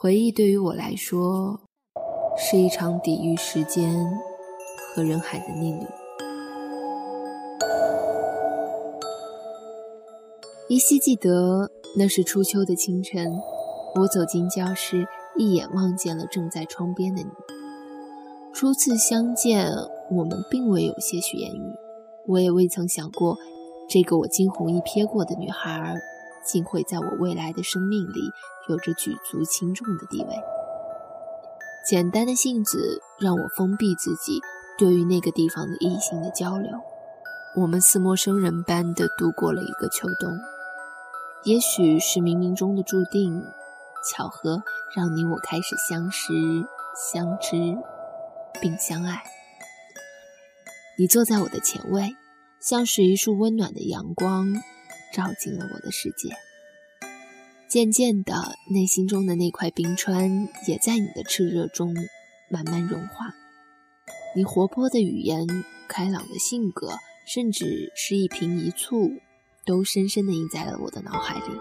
回忆对于我来说，是一场抵御时间和人海的逆旅。依稀记得那是初秋的清晨，我走进教室，一眼望见了正在窗边的你。初次相见，我们并未有些许言语，我也未曾想过，这个我惊鸿一瞥过的女孩，竟会在我未来的生命里。有着举足轻重的地位。简单的性子让我封闭自己，对于那个地方的异性的交流。我们似陌生人般的度过了一个秋冬。也许是冥冥中的注定，巧合让你我开始相识、相知，并相爱。你坐在我的前位，像是一束温暖的阳光，照进了我的世界。渐渐的，内心中的那块冰川也在你的炽热中慢慢融化。你活泼的语言、开朗的性格，甚至是一颦一蹙，都深深的印在了我的脑海里。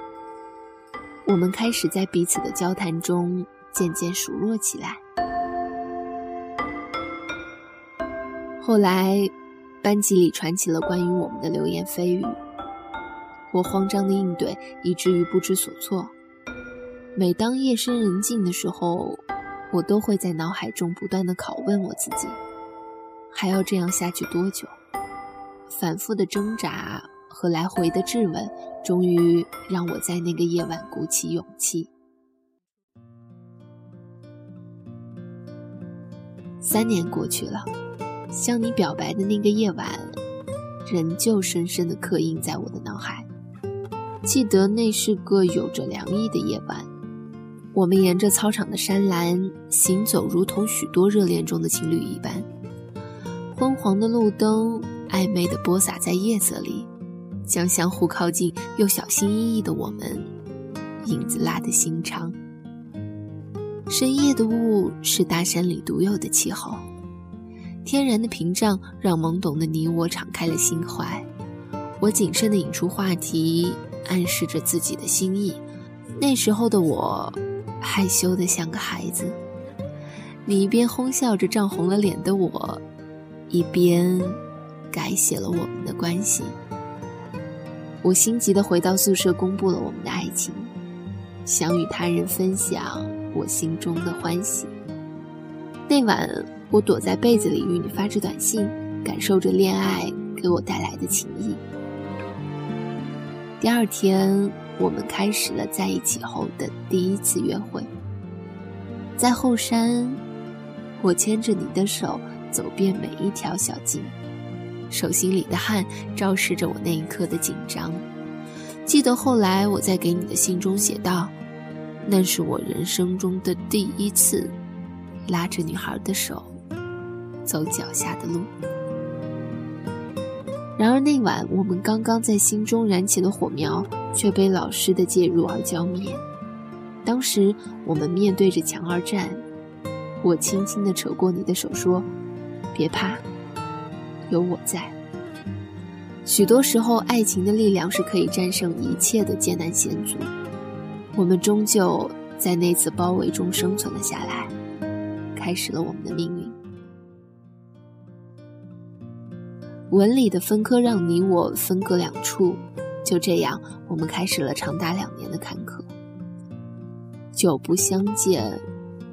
我们开始在彼此的交谈中渐渐熟络起来。后来，班级里传起了关于我们的流言蜚语。我慌张的应对，以至于不知所措。每当夜深人静的时候，我都会在脑海中不断的拷问我自己：还要这样下去多久？反复的挣扎和来回的质问，终于让我在那个夜晚鼓起勇气。三年过去了，向你表白的那个夜晚，仍旧深深的刻印在我的脑海。记得那是个有着凉意的夜晚，我们沿着操场的山栏行走，如同许多热恋中的情侣一般。昏黄的路灯暧昧地播撒在夜色里，将相互靠近又小心翼翼的我们影子拉得心长。深夜的雾是大山里独有的气候，天然的屏障让懵懂的你我敞开了心怀。我谨慎地引出话题。暗示着自己的心意。那时候的我，害羞的像个孩子。你一边哄笑着涨红了脸的我，一边改写了我们的关系。我心急的回到宿舍，公布了我们的爱情，想与他人分享我心中的欢喜。那晚，我躲在被子里与你发着短信，感受着恋爱给我带来的情谊。第二天，我们开始了在一起后的第一次约会。在后山，我牵着你的手走遍每一条小径，手心里的汗昭示着我那一刻的紧张。记得后来我在给你的信中写道：“那是我人生中的第一次，拉着女孩的手，走脚下的路。”然而那晚，我们刚刚在心中燃起的火苗，却被老师的介入而浇灭。当时我们面对着墙而战，我轻轻地扯过你的手，说：“别怕，有我在。”许多时候，爱情的力量是可以战胜一切的艰难险阻。我们终究在那次包围中生存了下来，开始了我们的命运。文理的分科让你我分隔两处，就这样，我们开始了长达两年的坎坷。久不相见，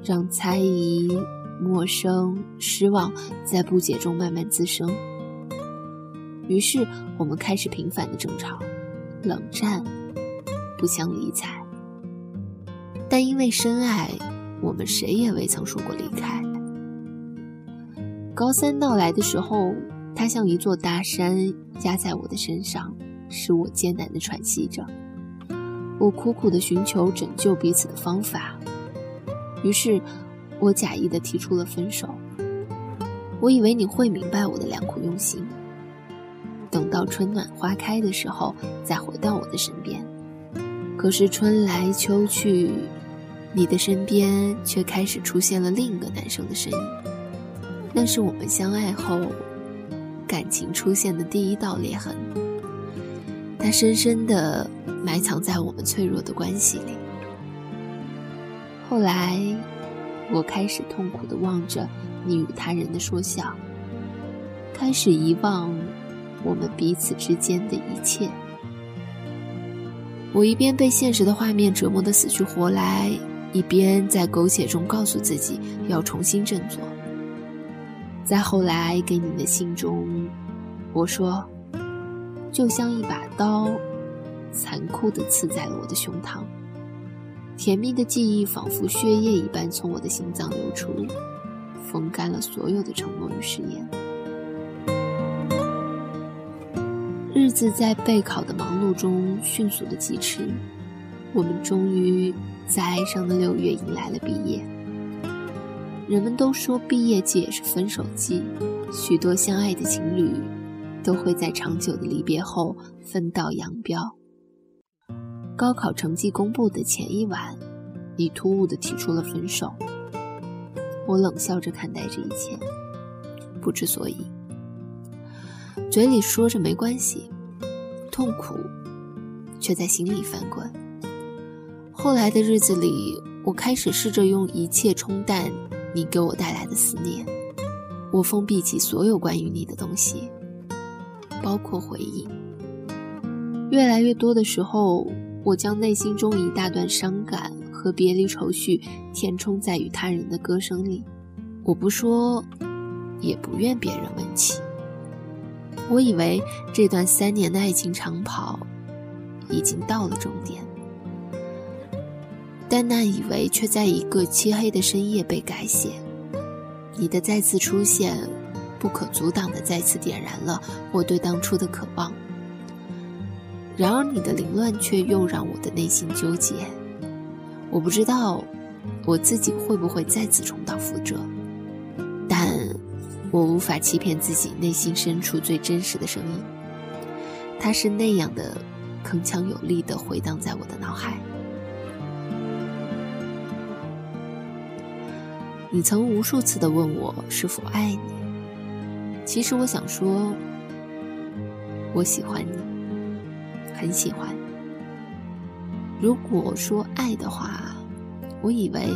让猜疑、陌生、失望在不解中慢慢滋生。于是，我们开始频繁的争吵、冷战、不相理睬。但因为深爱，我们谁也未曾说过离开。高三到来的时候。它像一座大山压在我的身上，使我艰难地喘息着。我苦苦地寻求拯救彼此的方法，于是，我假意地提出了分手。我以为你会明白我的良苦用心，等到春暖花开的时候再回到我的身边。可是春来秋去，你的身边却开始出现了另一个男生的身影。那是我们相爱后。感情出现的第一道裂痕，它深深地埋藏在我们脆弱的关系里。后来，我开始痛苦地望着你与他人的说笑，开始遗忘我们彼此之间的一切。我一边被现实的画面折磨得死去活来，一边在苟且中告诉自己要重新振作。在后来给你的信中，我说，就像一把刀，残酷地刺在了我的胸膛。甜蜜的记忆仿佛血液一般从我的心脏流出，风干了所有的承诺与誓言。日子在备考的忙碌中迅速的疾驰，我们终于在哀伤的六月迎来了毕业。人们都说毕业季也是分手季，许多相爱的情侣都会在长久的离别后分道扬镳。高考成绩公布的前一晚，你突兀地提出了分手。我冷笑着看待这一切，不知所以，嘴里说着没关系，痛苦却在心里翻滚。后来的日子里，我开始试着用一切冲淡你给我带来的思念。我封闭起所有关于你的东西，包括回忆。越来越多的时候。我将内心中一大段伤感和别离愁绪填充在与他人的歌声里，我不说，也不愿别人问起。我以为这段三年的爱情长跑已经到了终点，但那以为却在一个漆黑的深夜被改写。你的再次出现，不可阻挡的再次点燃了我对当初的渴望。然而，你的凌乱却又让我的内心纠结。我不知道我自己会不会再次重蹈覆辙，但我无法欺骗自己内心深处最真实的声音。它是那样的铿锵有力的回荡在我的脑海。你曾无数次的问我是否爱你，其实我想说，我喜欢你。很喜欢。如果说爱的话，我以为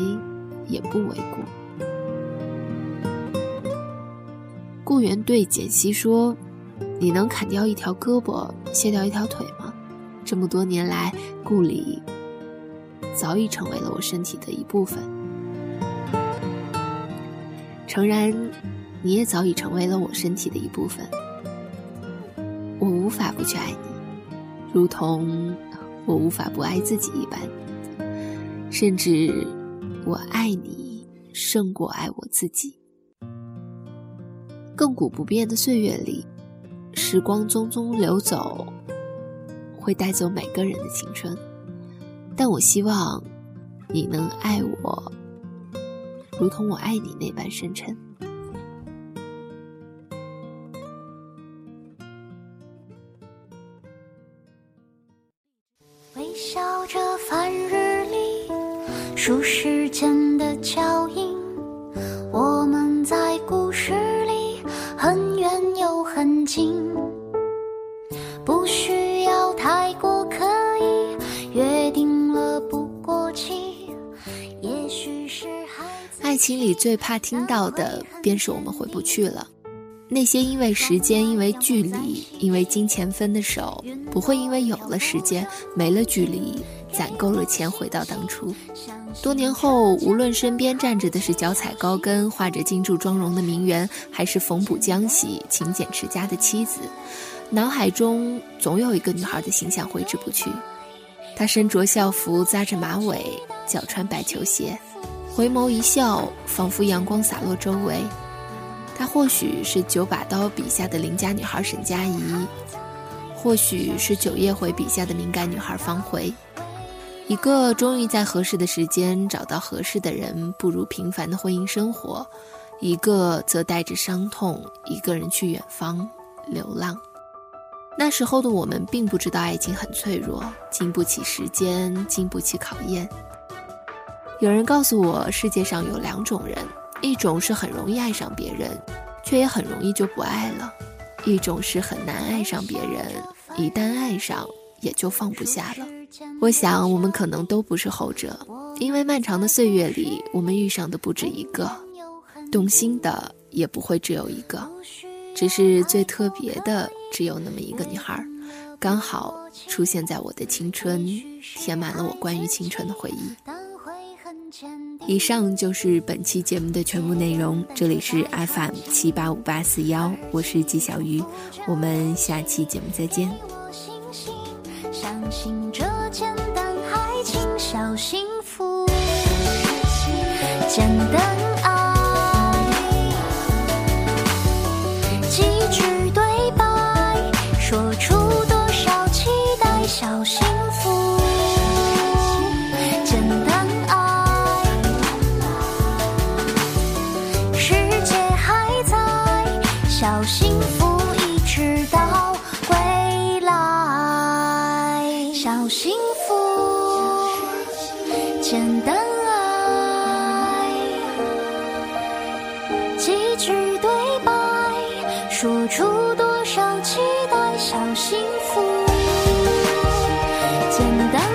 也不为过。顾源对简溪说：“你能砍掉一条胳膊，卸掉一条腿吗？这么多年来，顾里早已成为了我身体的一部分。诚然，你也早已成为了我身体的一部分。我无法不去爱你。”如同我无法不爱自己一般，甚至我爱你胜过爱我自己。亘古不变的岁月里，时光匆匆流走，会带走每个人的青春。但我希望你能爱我，如同我爱你那般深沉。微笑着翻日历数时间的脚印，我们在故事里很远又很近，心里最怕听到的，便是我们回不去了。那些因为时间、因为距离、因为金钱分的手，不会因为有了时间、没了距离、攒够了钱回到当初。多年后，无论身边站着的是脚踩高跟、画着金柱妆容的名媛，还是缝补浆洗、勤俭持家的妻子，脑海中总有一个女孩的形象挥之不去。她身着校服，扎着马尾，脚穿白球鞋，回眸一笑，仿佛阳光洒落周围。她或许是九把刀笔下的邻家女孩沈佳宜，或许是九叶回笔下的敏感女孩方茴。一个终于在合适的时间找到合适的人，步入平凡的婚姻生活；一个则带着伤痛，一个人去远方流浪。那时候的我们并不知道爱情很脆弱，经不起时间，经不起考验。有人告诉我，世界上有两种人：一种是很容易爱上别人，却也很容易就不爱了；一种是很难爱上别人，一旦爱上，也就放不下了。我想，我们可能都不是后者。因为漫长的岁月里，我们遇上的不止一个，动心的也不会只有一个，只是最特别的只有那么一个女孩，刚好出现在我的青春，填满了我关于青春的回忆。以上就是本期节目的全部内容。这里是 FM 七八五八四幺，我是纪小鱼，我们下期节目再见。相信这简单爱情小幸福，简单小幸福一直到未来。小幸福简单爱几句对白说出多少期待小幸福简单。